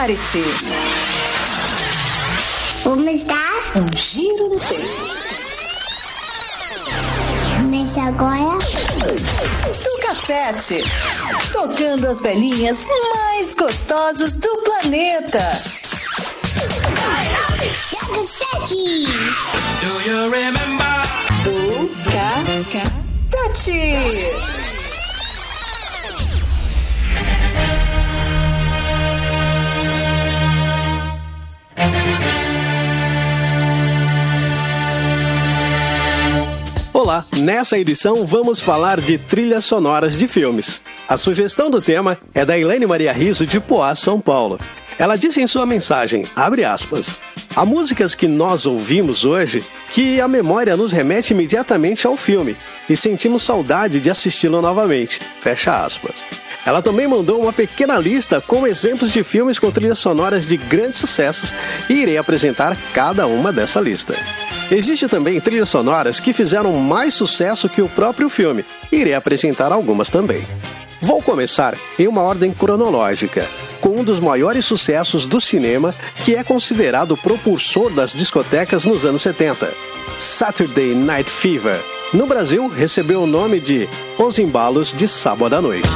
Prepare-se. Vamos dar um giro no tempo. Começa agora. Do cassete. Tocando as velhinhas mais gostosas do planeta. Do cassete. Do you remember? Do cassete. Olá, nessa edição vamos falar de trilhas sonoras de filmes. A sugestão do tema é da Helene Maria Riso de Poá, São Paulo. Ela disse em sua mensagem, abre aspas, Há músicas que nós ouvimos hoje que a memória nos remete imediatamente ao filme e sentimos saudade de assisti-lo novamente. Fecha aspas. Ela também mandou uma pequena lista com exemplos de filmes com trilhas sonoras de grandes sucessos e irei apresentar cada uma dessa lista. Existe também trilhas sonoras que fizeram mais sucesso que o próprio filme. Irei apresentar algumas também. Vou começar em uma ordem cronológica, com um dos maiores sucessos do cinema, que é considerado propulsor das discotecas nos anos 70. Saturday Night Fever. No Brasil, recebeu o nome de Os Embalos de Sábado à Noite.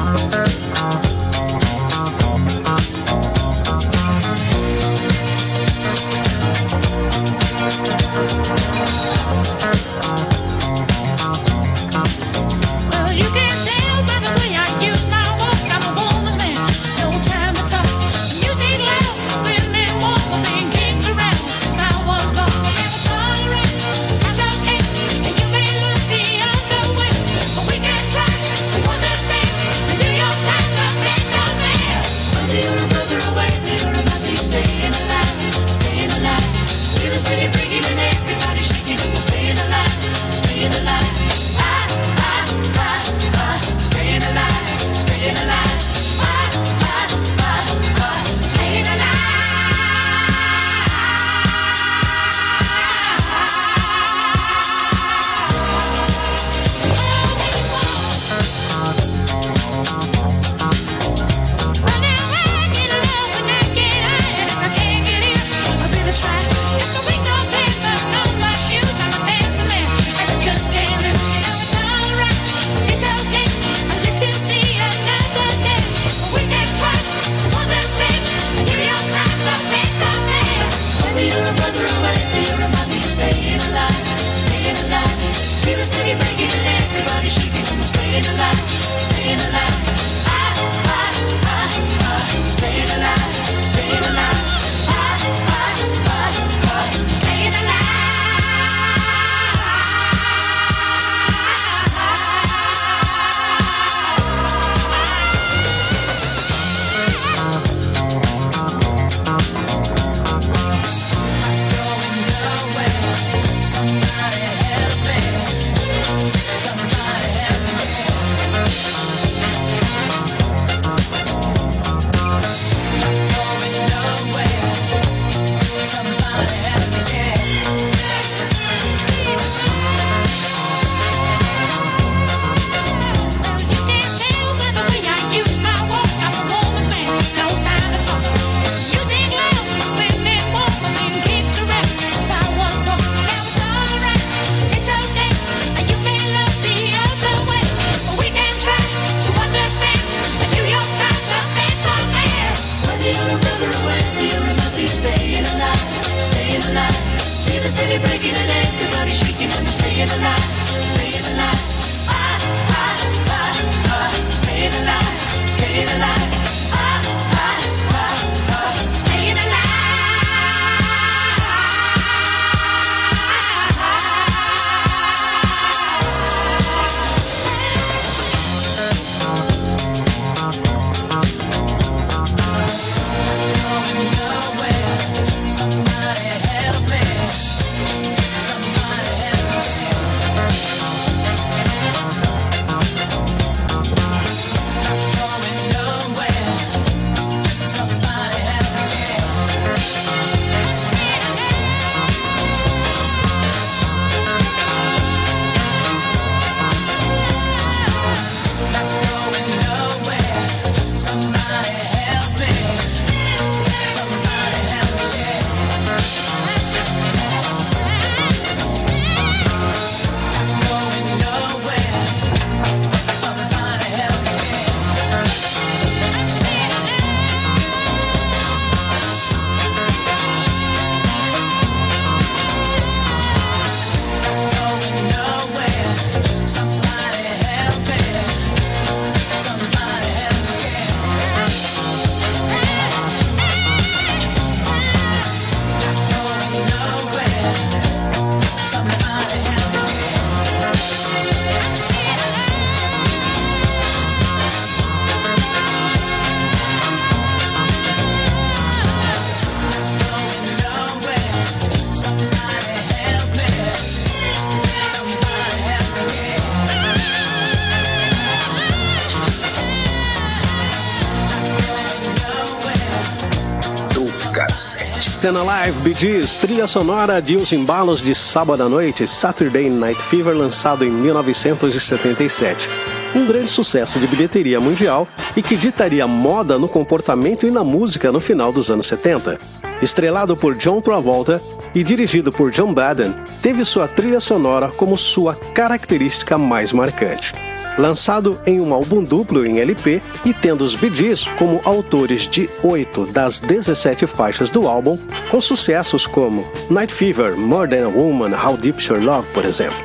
Stand Alive, Bee Gees, trilha sonora de Os Embalos de Sábado à Noite, Saturday Night Fever, lançado em 1977. Um grande sucesso de bilheteria mundial e que ditaria moda no comportamento e na música no final dos anos 70. Estrelado por John Travolta e dirigido por John Baden, teve sua trilha sonora como sua característica mais marcante lançado em um álbum duplo em LP e tendo os Gees como autores de oito das 17 faixas do álbum, com sucessos como Night Fever, More Than a Woman, How Deep Your Love, por exemplo.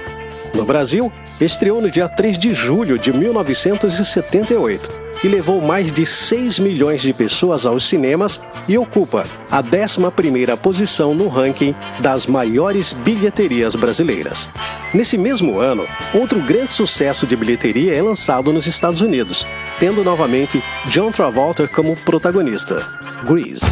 No Brasil, estreou no dia 3 de julho de 1978 e levou mais de 6 milhões de pessoas aos cinemas e ocupa a 11ª posição no ranking das maiores bilheterias brasileiras. Nesse mesmo ano, outro grande sucesso de bilheteria é lançado nos Estados Unidos, tendo novamente John Travolta como protagonista, Grease.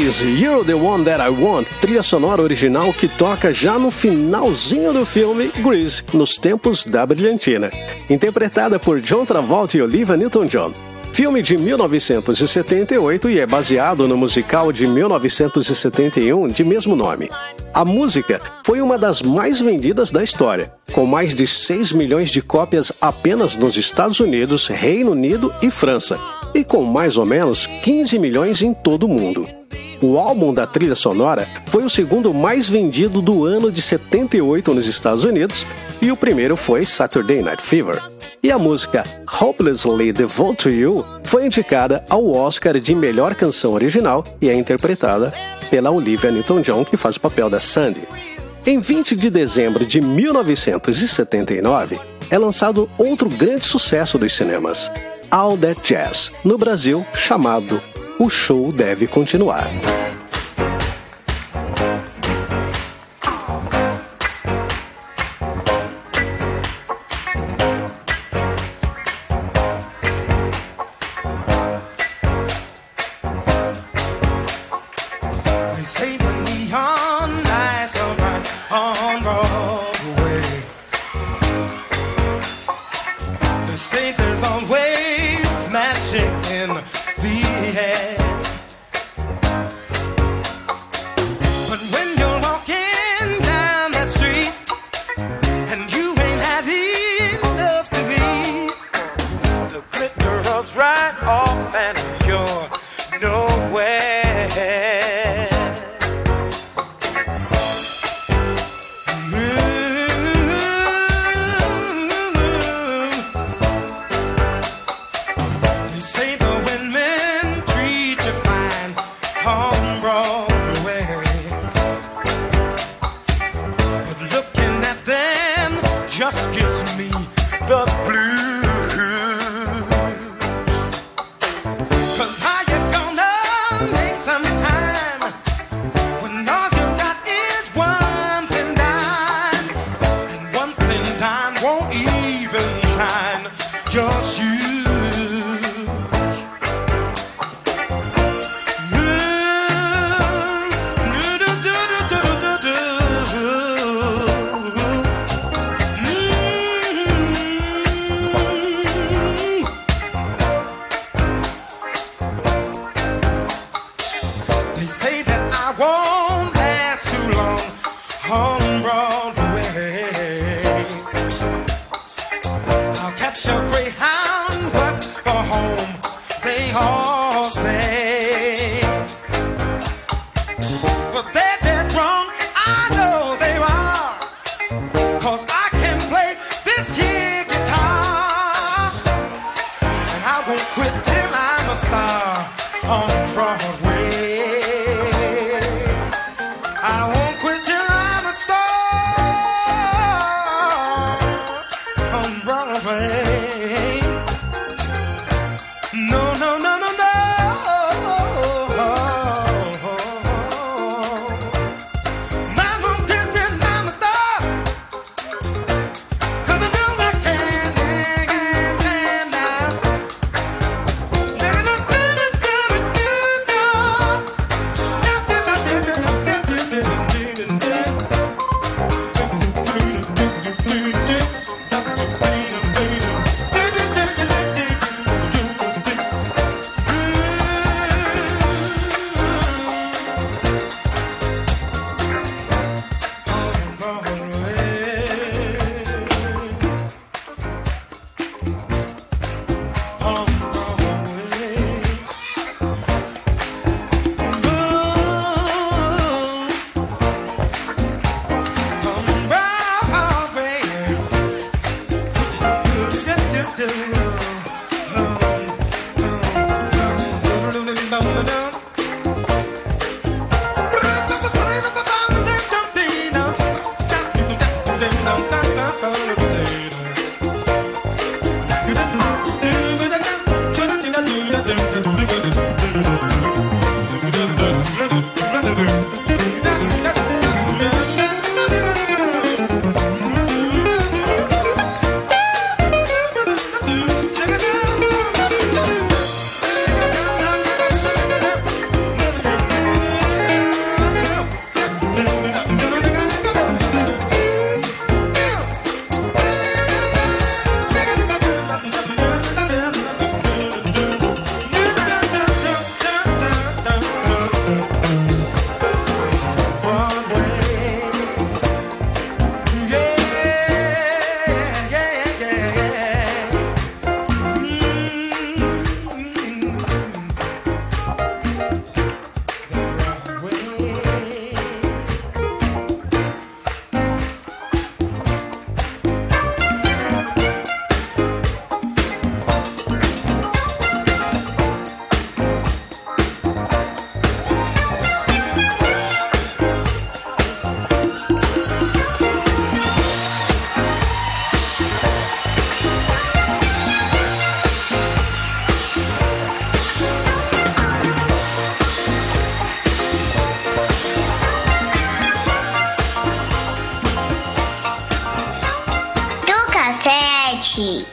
You're the One That I Want, trilha sonora original que toca já no finalzinho do filme Grease, nos tempos da brilhantina, interpretada por John Travolta e Olivia Newton-John. Filme de 1978 e é baseado no musical de 1971 de mesmo nome. A música foi uma das mais vendidas da história, com mais de 6 milhões de cópias apenas nos Estados Unidos, Reino Unido e França, e com mais ou menos 15 milhões em todo o mundo. O álbum da trilha sonora foi o segundo mais vendido do ano de 78 nos Estados Unidos e o primeiro foi Saturday Night Fever. E a música Hopelessly Devoted to You foi indicada ao Oscar de melhor canção original e é interpretada pela Olivia Newton-John, que faz o papel da Sandy. Em 20 de dezembro de 1979, é lançado outro grande sucesso dos cinemas, All That Jazz, no Brasil chamado o show deve continuar.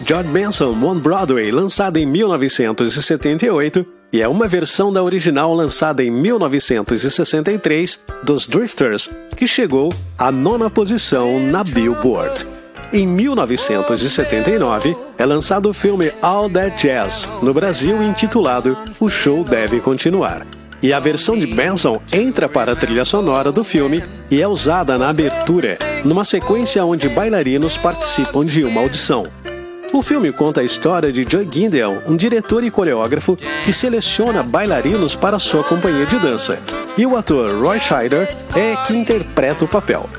George Benson One Broadway, lançada em 1978, e é uma versão da original lançada em 1963 dos Drifters, que chegou à nona posição na Billboard. Em 1979, é lançado o filme All That Jazz, no Brasil intitulado O Show Deve Continuar. E a versão de Benson entra para a trilha sonora do filme e é usada na abertura, numa sequência onde bailarinos participam de uma audição. O filme conta a história de Joy Gindel, um diretor e coreógrafo que seleciona bailarinos para sua companhia de dança. E o ator Roy Scheider é que interpreta o papel.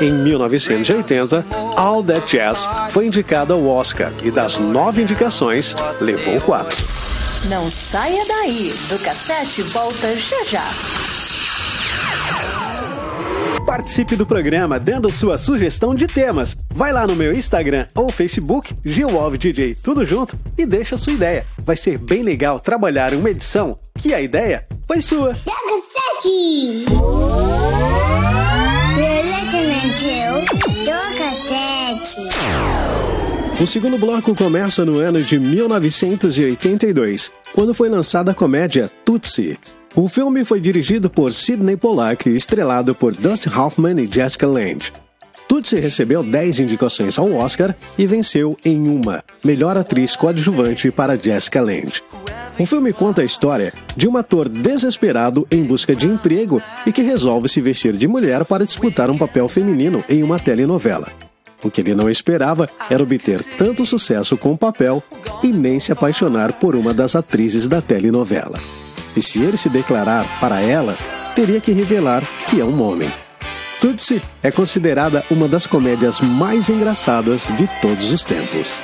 Em 1980, All That Jazz foi indicado ao Oscar e das nove indicações, levou quatro. Não saia daí, do cassete volta já já. Participe do programa dando sua sugestão de temas. Vai lá no meu Instagram ou Facebook, DJ, tudo junto, e deixa sua ideia. Vai ser bem legal trabalhar uma edição que a ideia foi sua. O segundo bloco começa no ano de 1982, quando foi lançada a comédia Tootsie. O filme foi dirigido por Sidney Pollack e estrelado por Dustin Hoffman e Jessica Lange. Tootsie recebeu 10 indicações ao Oscar e venceu em uma, melhor atriz coadjuvante para Jessica Lange. O filme conta a história de um ator desesperado em busca de emprego e que resolve se vestir de mulher para disputar um papel feminino em uma telenovela. O que ele não esperava era obter tanto sucesso com o papel e nem se apaixonar por uma das atrizes da telenovela. E se ele se declarar para ela, teria que revelar que é um homem. Tootsie é considerada uma das comédias mais engraçadas de todos os tempos.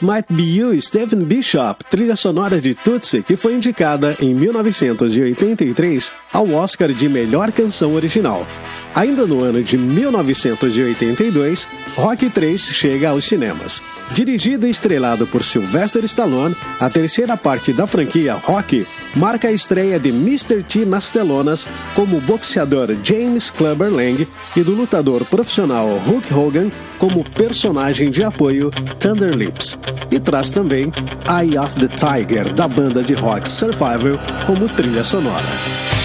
It Might Be You, Stephen Bishop, trilha sonora de Tootsie, que foi indicada em 1983 ao Oscar de Melhor Canção Original. Ainda no ano de 1982, Rock 3 chega aos cinemas. Dirigido e estrelado por Sylvester Stallone, a terceira parte da franquia Rock marca a estreia de Mr. T nas telonas como o boxeador James Clubber Lang e do lutador profissional Hulk Hogan como personagem de apoio Thunder Lips. E traz também Eye of the Tiger, da banda de rock Survival, como trilha sonora.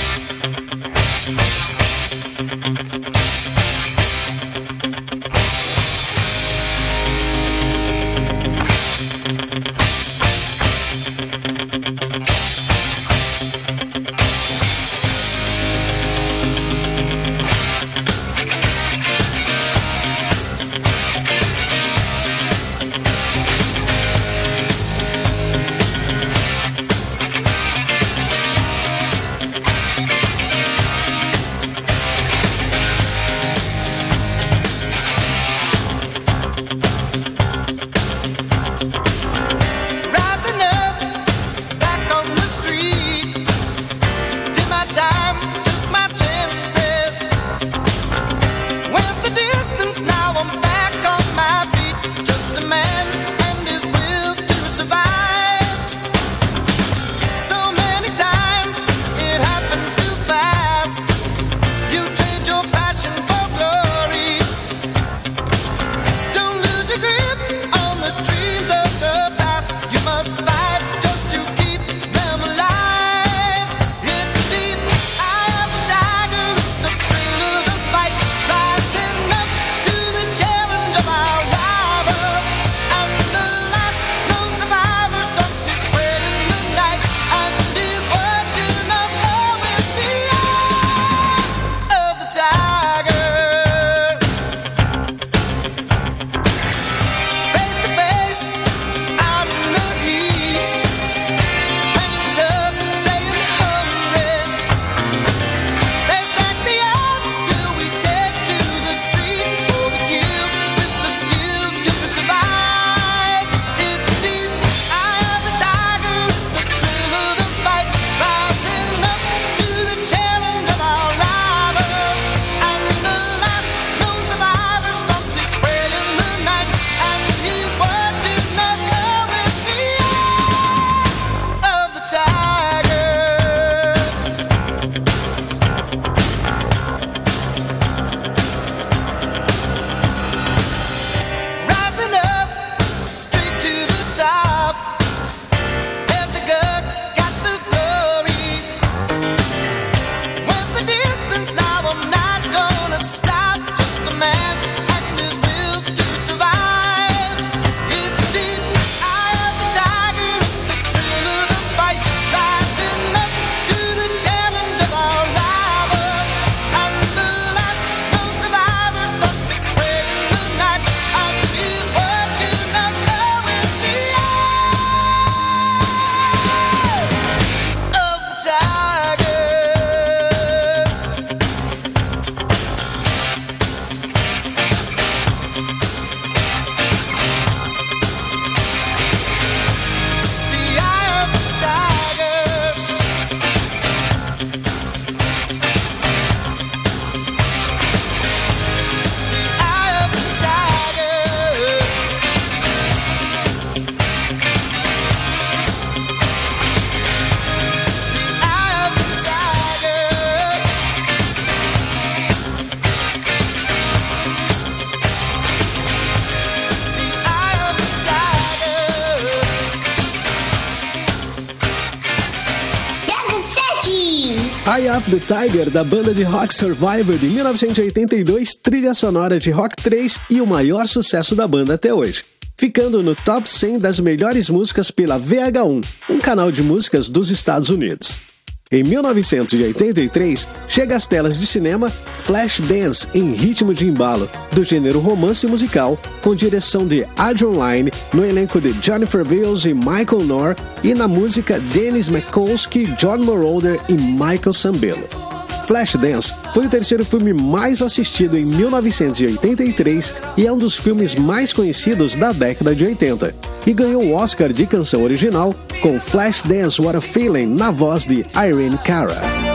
Of the Tiger, da banda de rock Survivor de 1982, trilha sonora de Rock 3 e o maior sucesso da banda até hoje. Ficando no top 100 das melhores músicas pela VH1, um canal de músicas dos Estados Unidos. Em 1983, chega às telas de cinema Flashdance em ritmo de embalo, do gênero romance musical, com direção de Adrian Lyne, no elenco de Jennifer Beals e Michael Knorr, e na música Dennis McCoskey, John Moroder e Michael Sambello. Flashdance foi o terceiro filme mais assistido em 1983 e é um dos filmes mais conhecidos da década de 80. e ganhou o Oscar de canção original com Flashdance What a Feeling na voz de Irene Cara.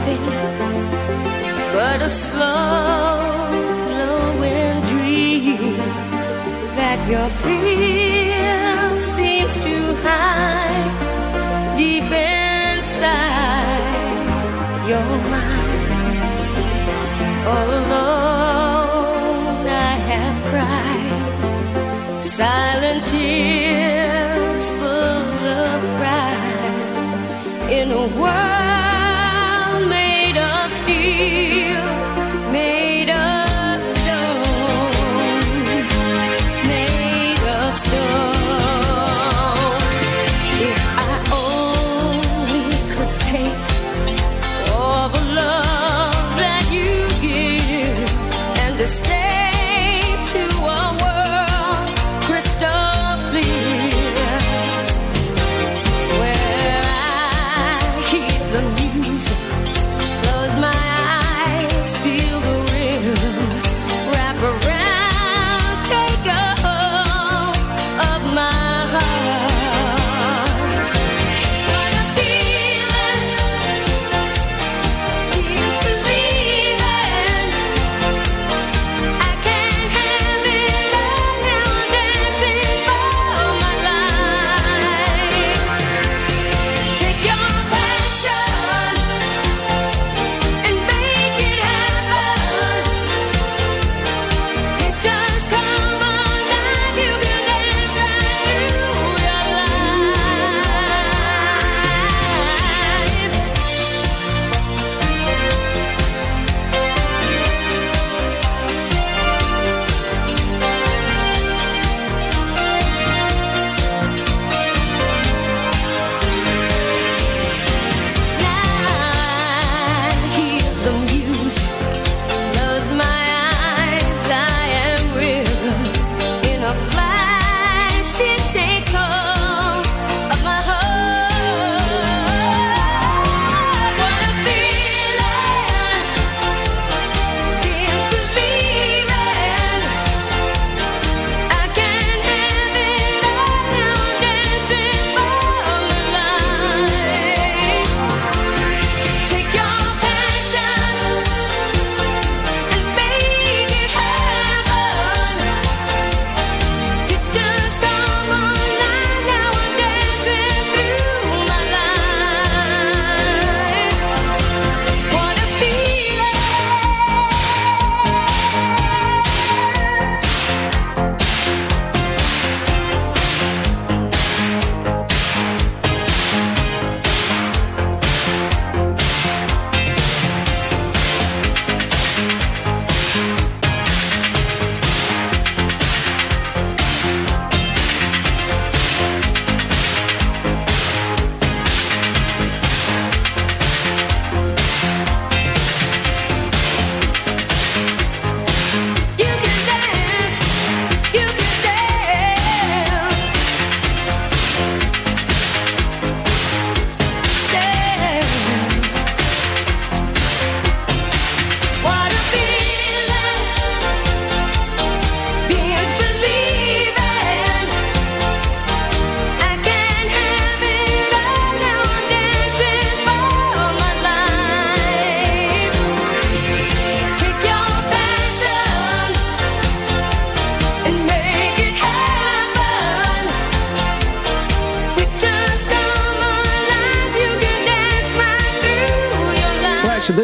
nothing but a slow glowing dream that your fear seems to hide deep inside your mind. All alone.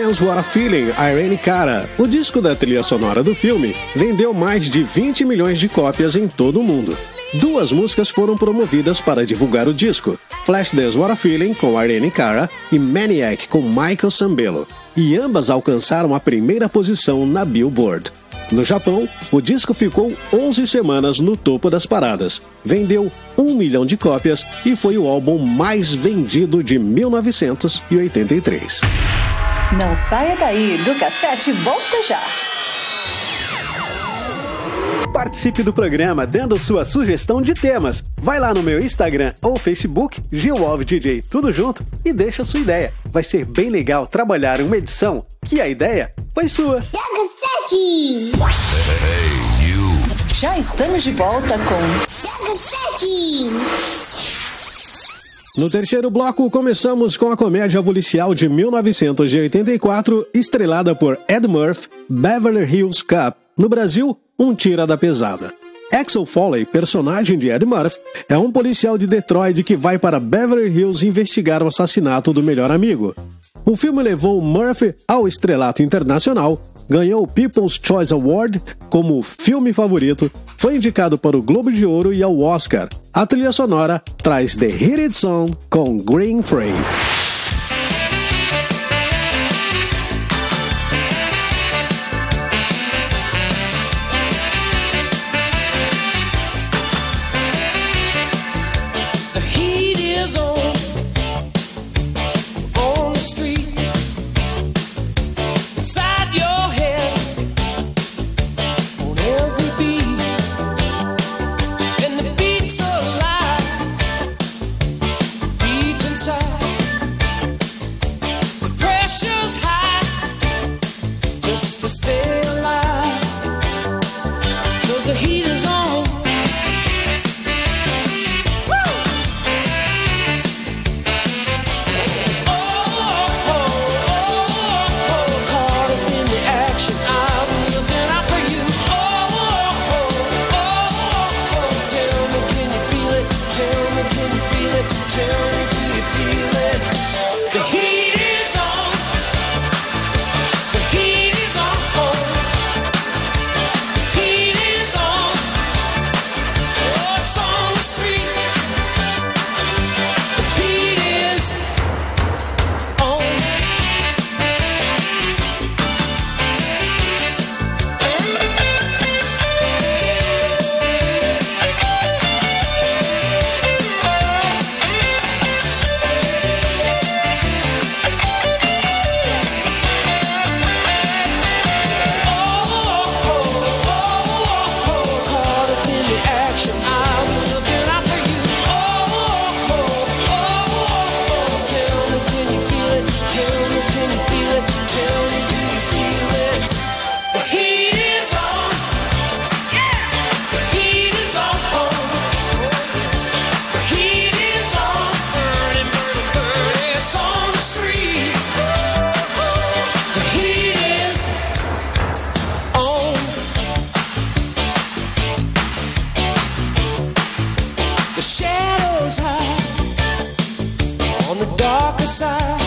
What a Feeling, Irene Cara. O disco da trilha sonora do filme vendeu mais de 20 milhões de cópias em todo o mundo. Duas músicas foram promovidas para divulgar o disco: Flashdance What a Feeling com Irene Cara e Maniac com Michael Sambello. E ambas alcançaram a primeira posição na Billboard. No Japão, o disco ficou 11 semanas no topo das paradas, vendeu um milhão de cópias e foi o álbum mais vendido de 1983. Não saia daí, do cassete volta já. Participe do programa dando sua sugestão de temas. Vai lá no meu Instagram ou Facebook, DJ, tudo junto, e deixa sua ideia. Vai ser bem legal trabalhar uma edição que a ideia foi sua. 7! Já estamos de volta com 7! No terceiro bloco, começamos com a comédia policial de 1984, estrelada por Ed Murphy, Beverly Hills Cop. No Brasil, um tira da pesada. Axel Foley, personagem de Ed Murphy, é um policial de Detroit que vai para Beverly Hills investigar o assassinato do melhor amigo. O filme levou Murphy ao estrelato internacional, ganhou o People's Choice Award como filme favorito, foi indicado para o Globo de Ouro e ao Oscar. A trilha sonora traz The Hit It Song com Green Frey. Side.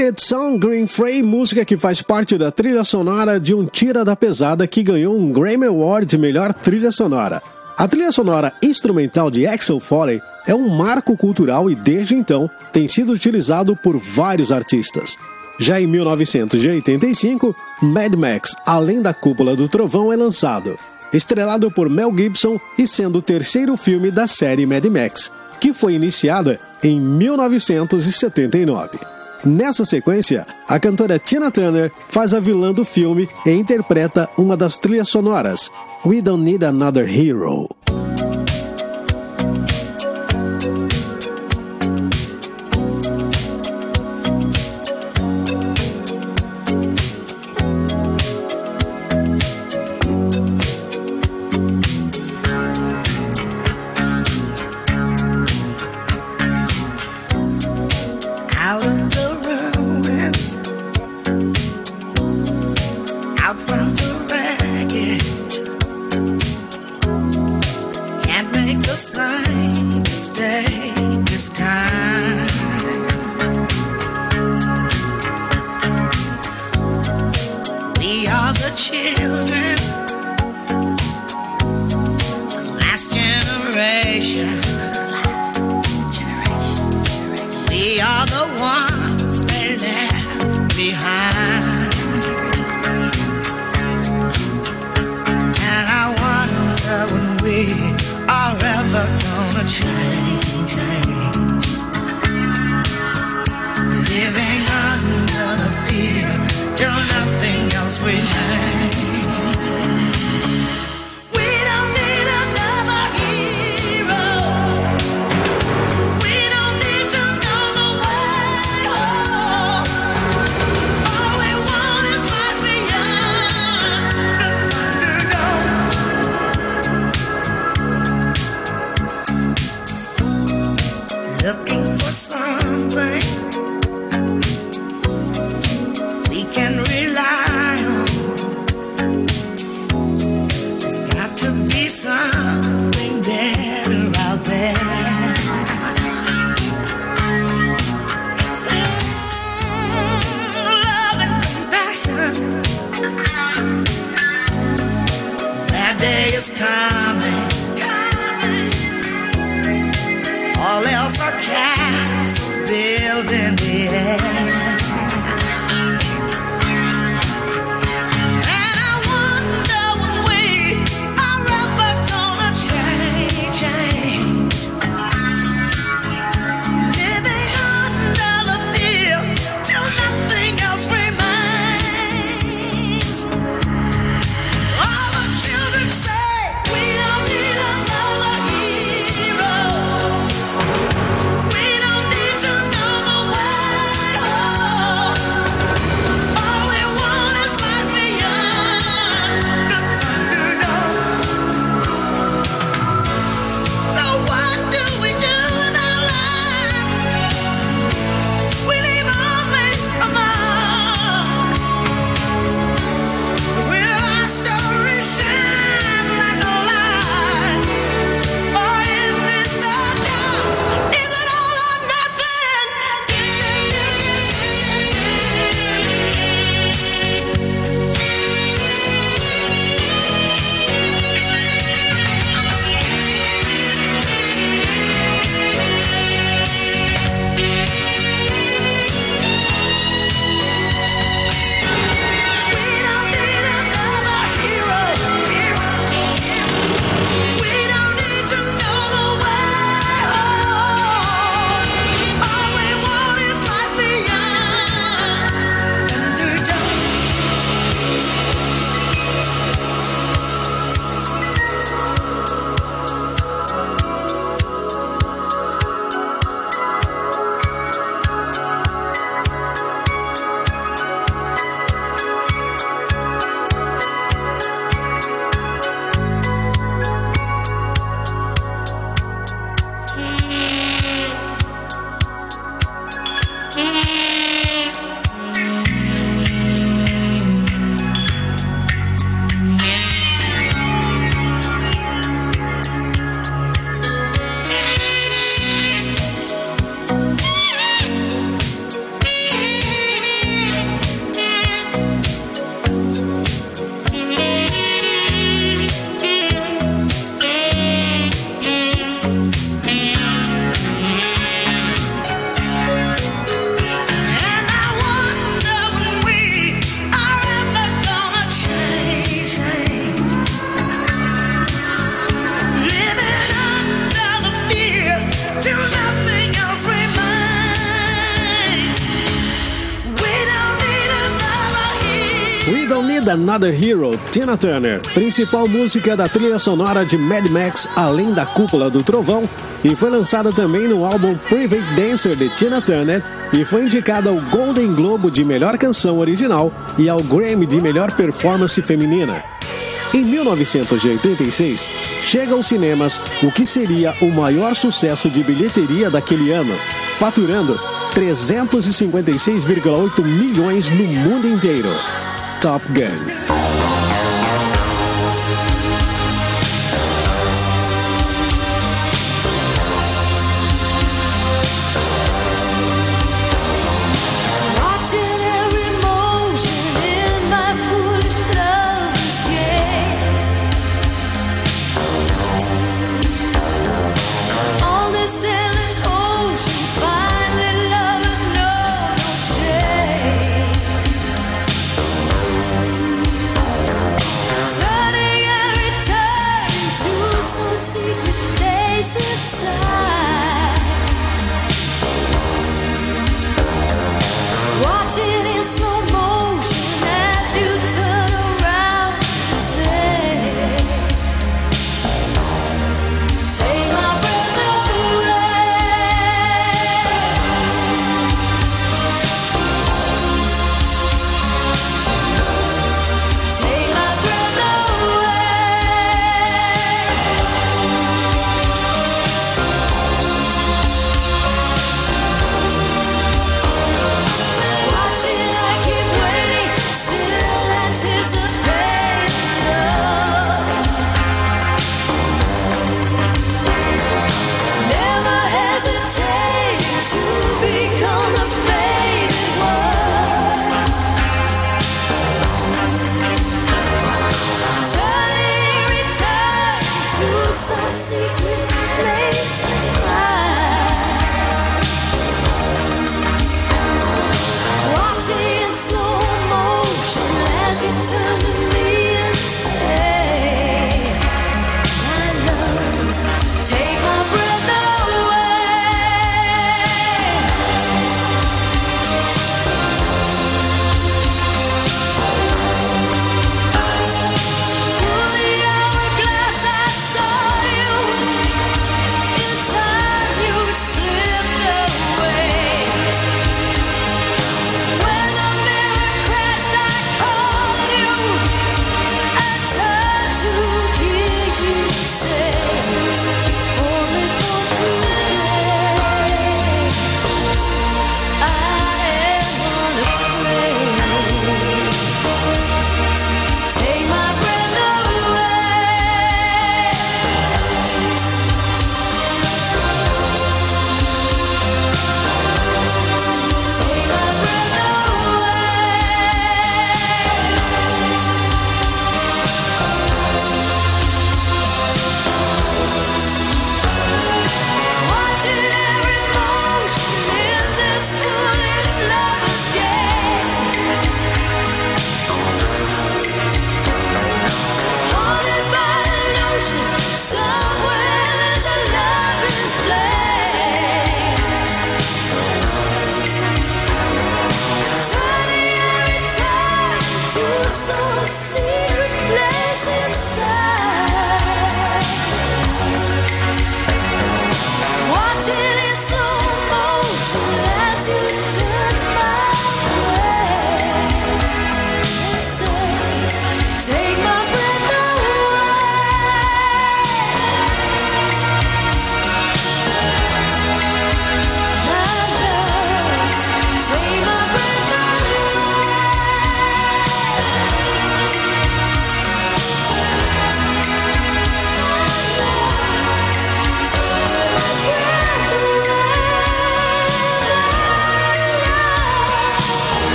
It Song Green Frey, música que faz parte da trilha sonora de um Tira da Pesada que ganhou um Grammy Award de melhor trilha sonora. A trilha sonora instrumental de Axel Foley é um marco cultural e desde então tem sido utilizado por vários artistas. Já em 1985, Mad Max Além da Cúpula do Trovão é lançado, estrelado por Mel Gibson e sendo o terceiro filme da série Mad Max, que foi iniciada em 1979. Nessa sequência, a cantora Tina Turner faz a vilã do filme e interpreta uma das trilhas sonoras, We Don't Need Another Hero. castles building the air. Another Hero, Tina Turner, principal música da trilha sonora de Mad Max Além da Cúpula do Trovão, e foi lançada também no álbum Private Dancer de Tina Turner e foi indicada ao Golden Globo de Melhor Canção Original e ao Grammy de Melhor Performance Feminina. Em 1986, chega aos cinemas o que seria o maior sucesso de bilheteria daquele ano, faturando 356,8 milhões no mundo inteiro. Top Gun.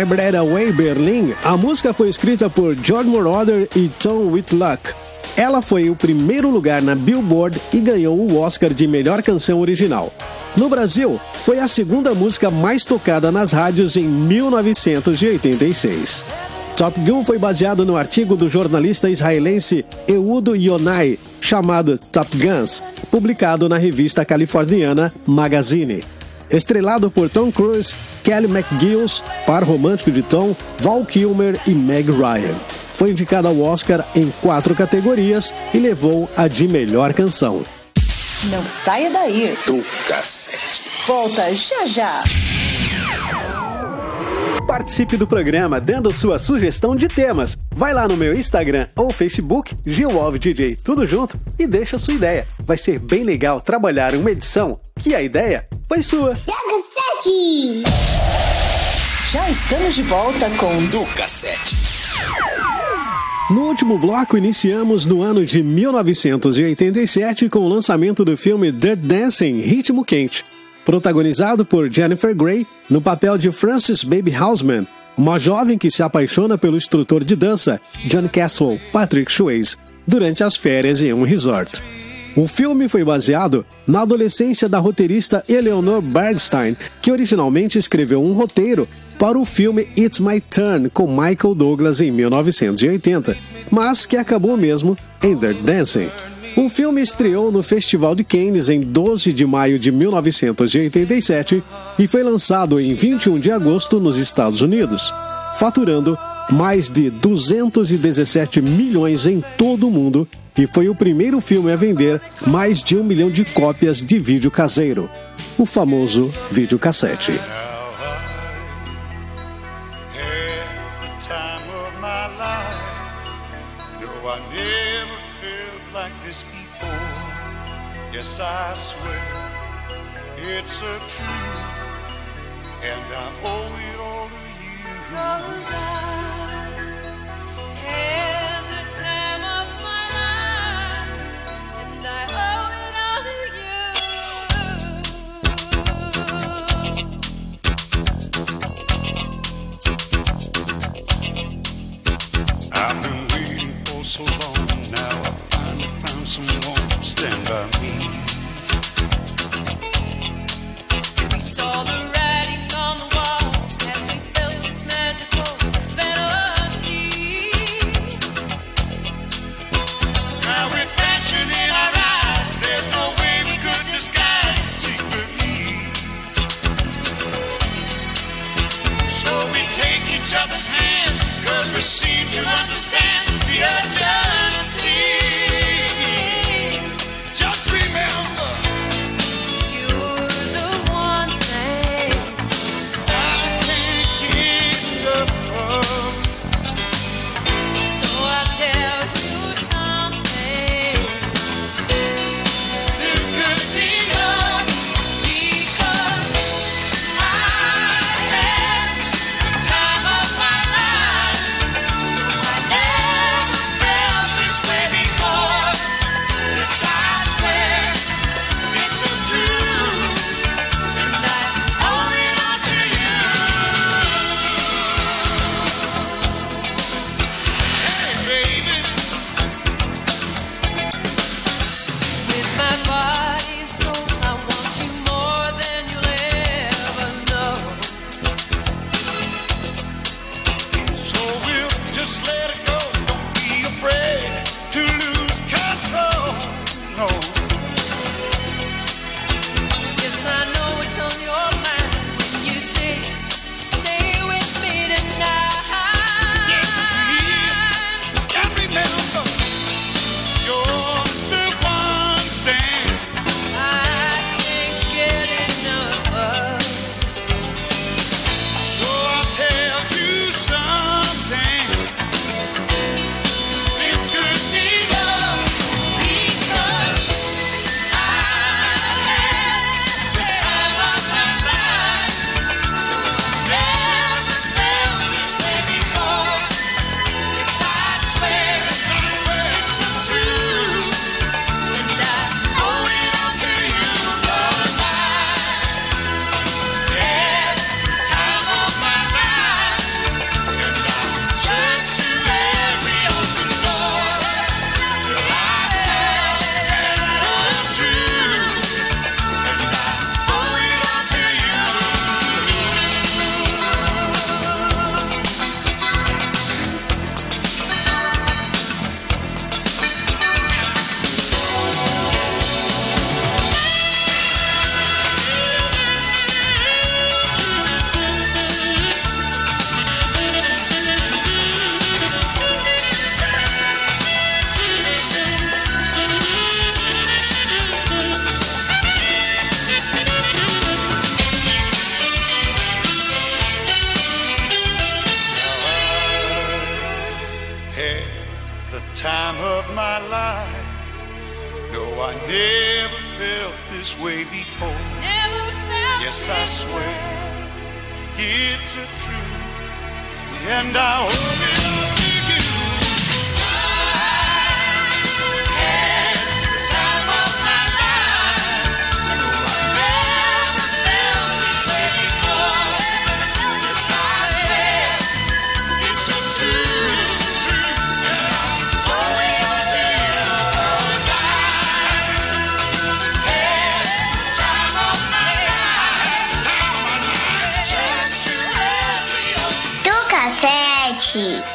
My Breath Away Berlin, a música foi escrita por George Moroder e Tom Whitlock. Ela foi o primeiro lugar na Billboard e ganhou o Oscar de melhor canção original. No Brasil, foi a segunda música mais tocada nas rádios em 1986. Top Gun foi baseado no artigo do jornalista israelense Eudo Yonai, chamado Top Guns, publicado na revista californiana Magazine. Estrelado por Tom Cruise, Kelly McGills, par romântico de Tom, Val Kilmer e Meg Ryan. Foi indicado ao Oscar em quatro categorias e levou a de melhor canção. Não saia daí. Do cassete. Volta já já. Participe do programa dando sua sugestão de temas. Vai lá no meu Instagram ou Facebook, GilWolfDJ, tudo junto, e deixa sua ideia. Vai ser bem legal trabalhar uma edição que a ideia foi sua. Cassete. Já estamos de volta com Do cassete. No último bloco, iniciamos no ano de 1987 com o lançamento do filme Dirt Dancing Ritmo Quente, protagonizado por Jennifer Grey no papel de Frances Baby Houseman, uma jovem que se apaixona pelo instrutor de dança John Caswell Patrick Swayze durante as férias em um resort. O filme foi baseado na adolescência da roteirista Eleanor Bergstein, que originalmente escreveu um roteiro para o filme It's My Turn com Michael Douglas em 1980, mas que acabou mesmo em Dirt Dancing. O filme estreou no Festival de Cannes em 12 de maio de 1987 e foi lançado em 21 de agosto nos Estados Unidos, faturando mais de 217 milhões em todo o mundo e foi o primeiro filme a vender mais de um milhão de cópias de vídeo caseiro, o famoso videocassete. surprise.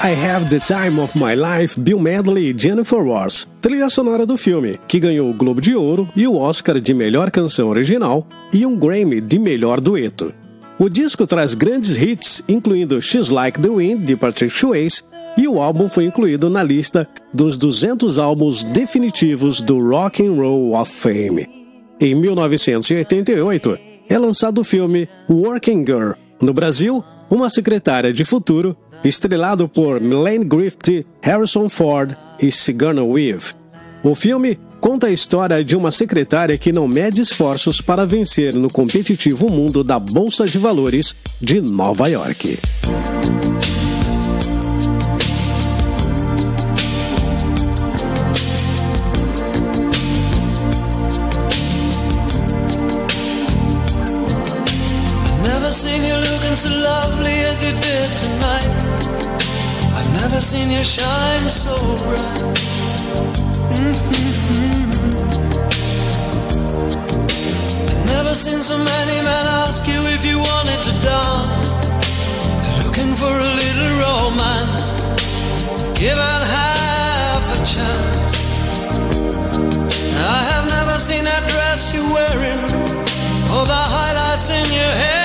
I Have the Time of My Life, Bill Medley e Jennifer Ross, trilha sonora do filme, que ganhou o Globo de Ouro e o Oscar de melhor canção original e um Grammy de melhor dueto. O disco traz grandes hits, incluindo She's Like the Wind, de Patrick Swayze, e o álbum foi incluído na lista dos 200 álbuns definitivos do Rock and Roll of Fame. Em 1988, é lançado o filme Working Girl. No Brasil, Uma Secretária de Futuro, estrelado por Melanie Griffith, Harrison Ford e Sigourney Weave. O filme conta a história de uma secretária que não mede esforços para vencer no competitivo mundo da Bolsa de Valores de Nova York. Shine so bright. Mhm. I've never seen so many men ask you if you wanted to dance. Looking for a little romance. Given half a chance. I have never seen that dress you're wearing. All the highlights in your hair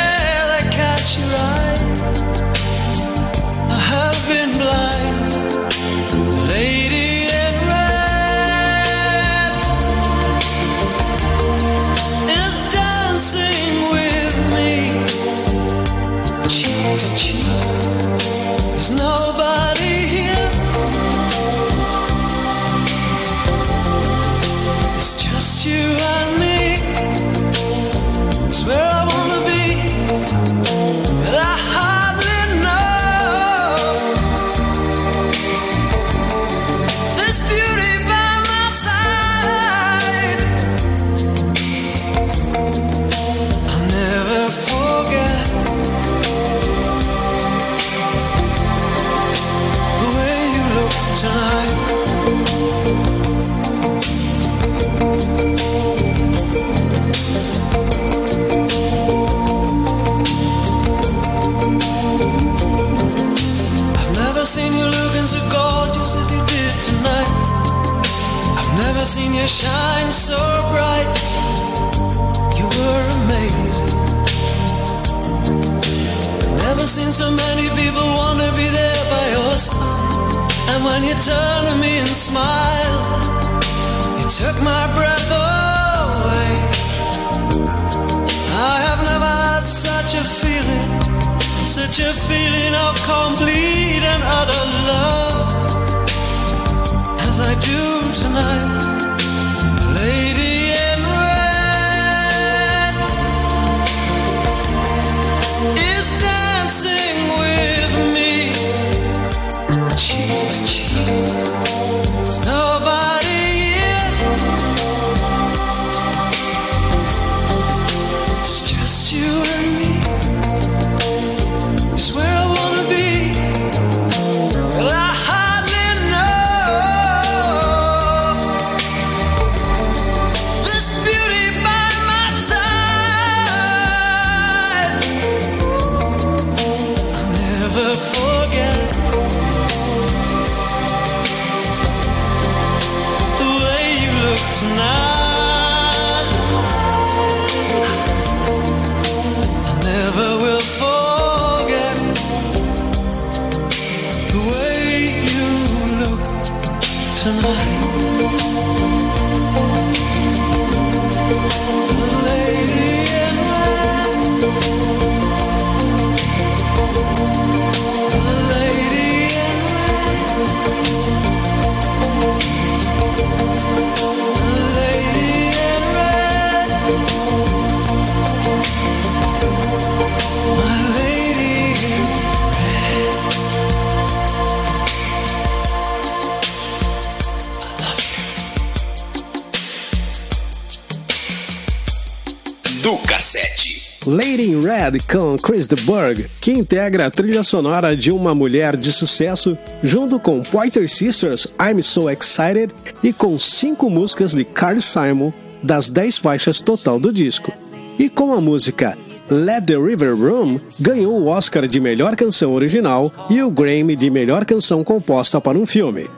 Red com Chris de Burgh, que integra a trilha sonora de uma mulher de sucesso, junto com Pointer Sisters I'm So Excited e com cinco músicas de Carl Simon das 10 faixas total do disco. E com a música Let the River Room, ganhou o Oscar de melhor canção original e o Grammy de melhor canção composta para um filme.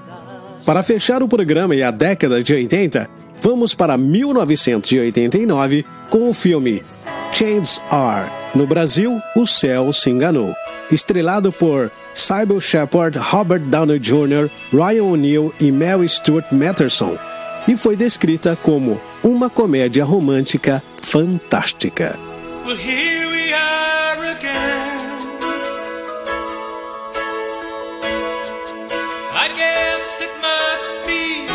Para fechar o programa e a década de 80, vamos para 1989 com o filme Changes Are. No Brasil, O Céu Se Enganou. Estrelado por Sybil Shepherd, Robert Downey Jr., Ryan O'Neal e Mel Stuart Matterson. E foi descrita como uma comédia romântica fantástica. Well, here we are again. I guess it must be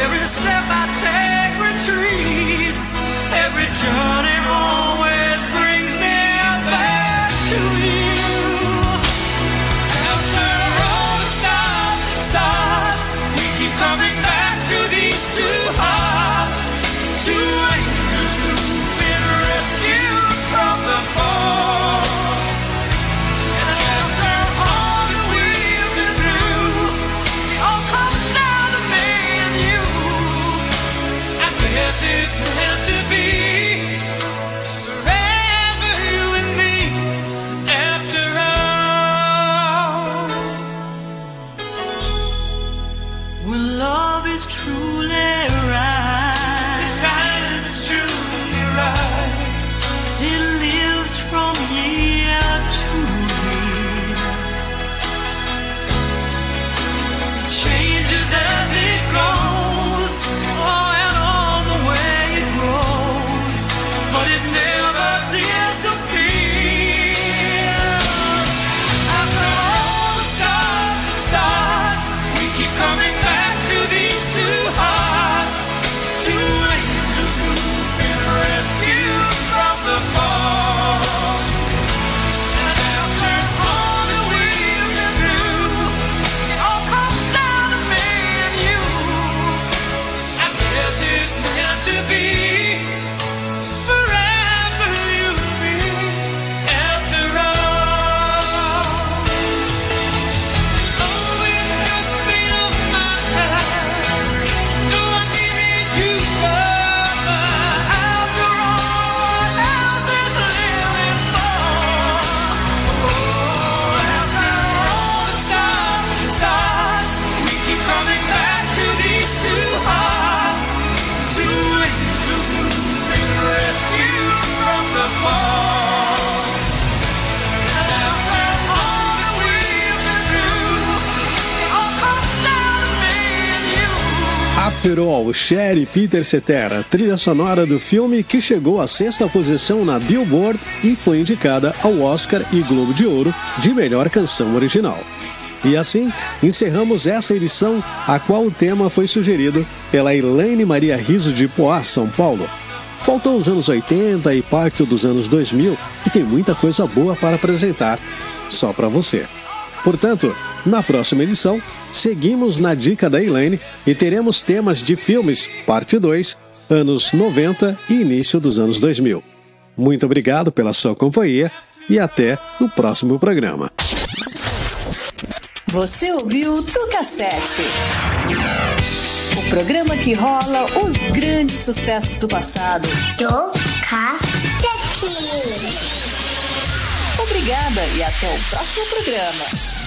Every step I take retreats, every journey Cher e Peter Cetera, trilha sonora do filme que chegou à sexta posição na Billboard e foi indicada ao Oscar e Globo de Ouro de melhor canção original. E assim, encerramos essa edição, a qual o tema foi sugerido pela Elaine Maria Riso de Poá, São Paulo. Faltou os anos 80 e parte dos anos 2000 e tem muita coisa boa para apresentar só para você. Portanto, na próxima edição, seguimos na dica da Elaine e teremos temas de filmes, parte 2, anos 90 e início dos anos 2000. Muito obrigado pela sua companhia e até o próximo programa. Você ouviu Do Cassete. O programa que rola os grandes sucessos do passado. Do cassete. Obrigada e até o próximo programa.